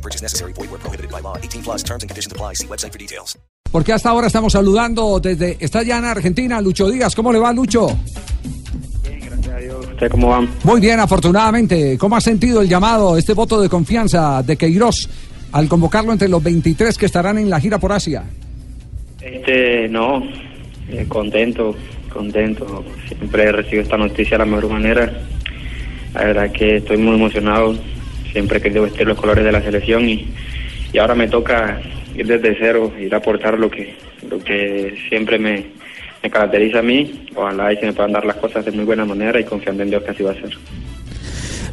No purchase necessary. Void where prohibited by law. 18 plus terms and conditions apply. See website for details. Porque hasta ahora estamos saludando desde, está ya en Argentina, Lucho Díaz. ¿Cómo le va, Lucho? Gracias a Dios. ¿Usted cómo van? Muy bien, afortunadamente. ¿Cómo ha sentido el llamado, este voto de confianza de Queiroz al convocarlo entre los 23 que estarán en la gira por Asia? Este, no, eh, contento, contento. Siempre recibo esta noticia de la mejor manera. La verdad que estoy muy emocionado. Siempre he querido vestir los colores de la selección y, y ahora me toca ir desde cero, ir a aportar lo que, lo que siempre me, me caracteriza a mí. Ojalá y se me puedan dar las cosas de muy buena manera y confiando en Dios que así va a ser.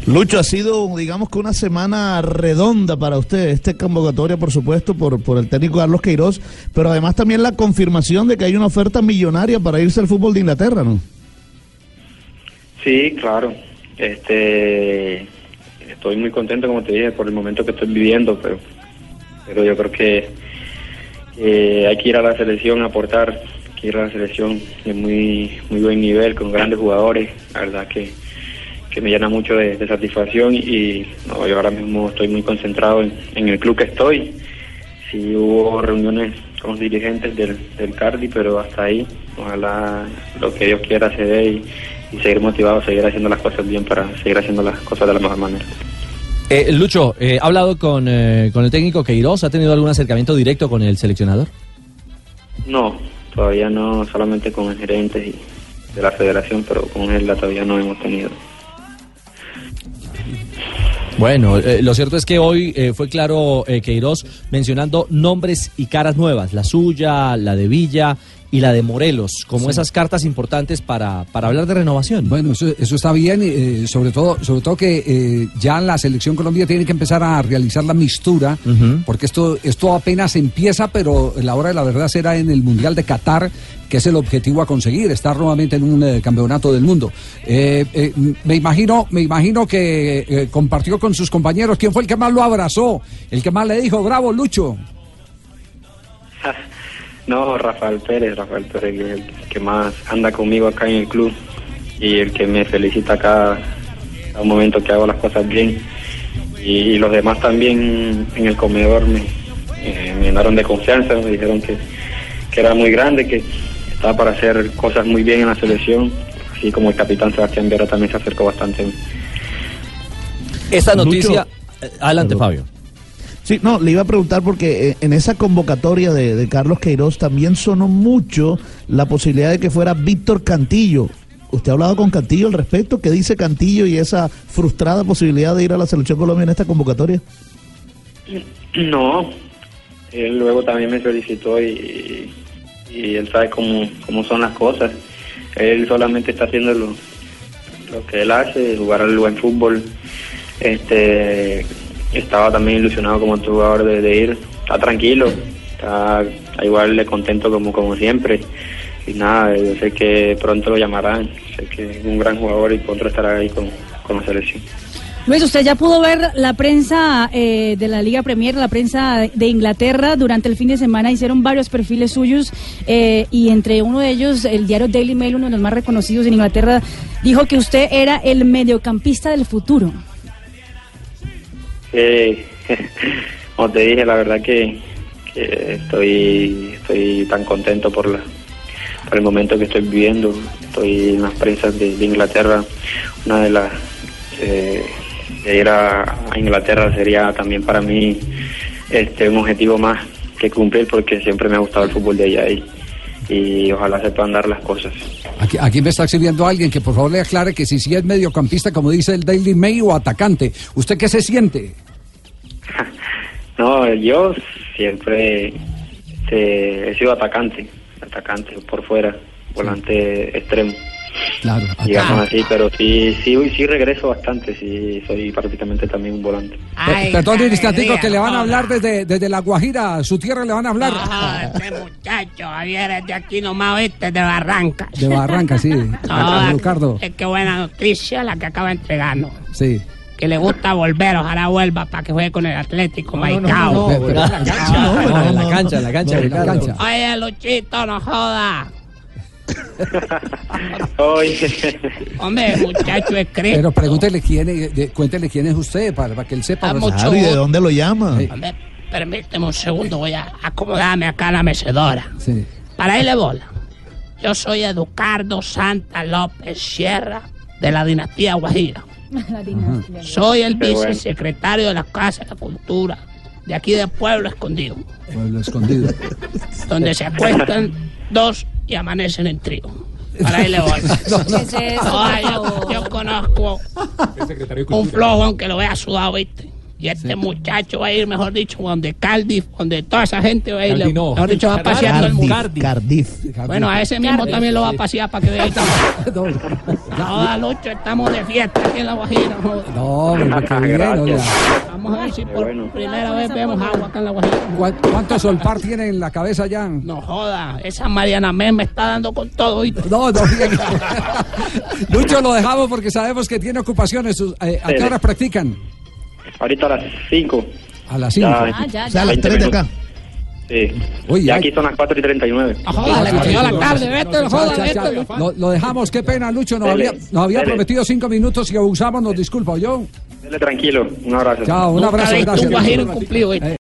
Lucho, ha sido, digamos que una semana redonda para usted, esta convocatoria, por supuesto, por, por el técnico Carlos Queiroz, pero además también la confirmación de que hay una oferta millonaria para irse al fútbol de Inglaterra, ¿no? Sí, claro. Este, estoy muy contento, como te dije, por el momento que estoy viviendo, pero, pero yo creo que hay que ir a la selección aportar, hay que ir a la selección de muy, muy buen nivel, con grandes jugadores, la verdad que, que me llena mucho de, satisfacción y yo ahora mismo estoy muy concentrado en, en el club que estoy. Sí hubo reuniones con los dirigentes del, del Cardi, pero hasta ahí, ojalá lo que Dios quiera se dé y, y seguir motivado, seguir haciendo las cosas bien para seguir haciendo las cosas de la mejor manera. Eh, Lucho, eh, ¿ha hablado con, eh, con el técnico Queiroz? ¿Ha tenido algún acercamiento directo con el seleccionador? No, todavía no, solamente con el gerente y de la federación, pero con él todavía no hemos tenido. Bueno, eh, lo cierto es que hoy eh, fue claro eh, Queiroz mencionando nombres y caras nuevas, la suya, la de Villa y la de Morelos, como Sí. esas cartas importantes para, para hablar de renovación. Bueno, eso, eso está bien, eh, sobre todo, sobre todo que eh, ya la selección Colombia tiene que empezar a realizar la mistura, porque esto, esto apenas empieza, pero la hora de la verdad será en el Mundial de Qatar, que es el objetivo a conseguir, estar nuevamente en un eh, campeonato del mundo. Eh, eh, me imagino, me imagino que compartió con sus compañeros quién fue el que más lo abrazó, el que más le dijo, bravo Lucho. No, Rafael Pérez, Rafael Pérez, que es el que más anda conmigo acá en el club y el que me felicita cada, cada momento que hago las cosas bien. Y, y los demás también en el comedor me, eh, me llenaron de confianza, me dijeron que, que era muy grande, que estaba para hacer cosas muy bien en la selección, así como el capitán Sebastián Viera también se acercó bastante a mí. Esta Lucho. noticia... eh, adelante, Fabio. Sí, no, le iba a preguntar porque eh, en esa convocatoria de, Carlos Queiroz también sonó mucho la posibilidad de que fuera Víctor Cantillo. ¿Usted ha hablado con Cantillo al respecto? ¿Qué dice Cantillo y esa frustrada posibilidad de ir a la selección Colombia en esta convocatoria? No, él luego también me solicitó y, y él sabe cómo, cómo son las cosas. Él solamente está haciendo lo, lo que él hace, jugar al buen fútbol. Este, estaba también ilusionado como jugador de, ir. Está tranquilo, está igual de contento como, como siempre. Y nada, yo sé que pronto lo llamarán. Sé que es un gran jugador y pronto estará ahí con, con la selección. Luis, usted ya pudo ver la prensa eh, de la Liga Premier, la prensa de Inglaterra. Durante el fin de semana hicieron varios perfiles suyos eh, y entre uno de ellos, el diario Daily Mail, uno de los más reconocidos en Inglaterra, dijo que usted era el mediocampista del futuro. Eh, como te dije, la verdad que, que estoy, estoy tan contento por, la, por el momento que estoy viviendo. Estoy en las prensas de, Inglaterra. Una de las... eh, ir a, a Inglaterra sería también para mí este un objetivo más que cumplir porque siempre me ha gustado el fútbol de allá y, y ojalá se puedan dar las cosas. Aquí, aquí me está escribiendo alguien que por favor le aclare que si sí es mediocampista, como dice el Daily Mail, o atacante. ¿Usted qué se siente? No, yo siempre he sido atacante, atacante por fuera, volante extremo. Claro, digamos acá. así, pero sí, sí, sí regreso bastante, sí, soy prácticamente también un volante. Pe- Perdón un instantico que le van a hablar desde, desde La Guajira, su tierra le van a hablar. Ah, este muchacho, Javier, es de aquí nomás, viste, de Barranca. De Barranca, sí. Ah, Ricardo, Es que buena noticia la que acaba de entregarnos. sí. Que le gusta volver, ojalá vuelva para que juegue con el Atlético Maicao. Pe- pe- No, en la cancha, en la cancha, en la Ricardo. cancha. Oye, Luchito, no joda. Oye, Hombre, muchacho es. Pero pregúntele quién es, de- cuéntele quién es usted para, para que él sepa. Claro, ¿y de dónde lo llama? Sí. Hombre, permíteme un segundo, voy a acomodarme acá en la mecedora. Sí. Para irle bola. Yo soy Educardo Santa López Sierra de la dinastía Guajira. Soy el Qué bueno. vicesecretario de la Casa de la Cultura de aquí de Pueblo Escondido, Pueblo escondido. donde se acuestan dos y amanecen en trío. Para irle bola. ¿Qué es eso, Ay, por yo, yo conozco un flojo aunque lo vea sudado, ¿viste? Y este muchacho va a ir, mejor dicho, donde Cardiff, donde toda esa gente va a ir. Mejor dicho, va a pasear todo el mundo. Cardiff. Cardiff. Bueno, a ese mismo también lo va a pasear para que vea. No, Lucho, estamos de fiesta aquí en La Guajira. No, pero qué bien, Gracias. oiga. Vamos a ver si por bueno. primera vez vemos agua acá en La Guajira. ¿Cuán- ¿Cuánto solpar tiene en la cabeza ya? No joda, esa Mariana Men me está dando con todo, ¿viste? No, no. Lucho, lo dejamos porque sabemos que tiene ocupaciones. Eh, ¿A qué Sí. hora practican? Ahorita a las 5. A las 5. Ya. Ah, ya, O sea, a ya. las 20 3 de acá. Sí. Uy, y ay. aquí son las 4 y 39. No joda, le cogió la tarde, vete, no joda, Ya, ya, vete. ya. Lucho. Lo, dejamos, qué pena, Lucho. Nos Dele, había, nos había dele. prometido cinco minutos y abusamos, nos disculpa, yo. Dele tranquilo, un abrazo. Chao, un Nunca abrazo, gracias. un ¿viste? Eh,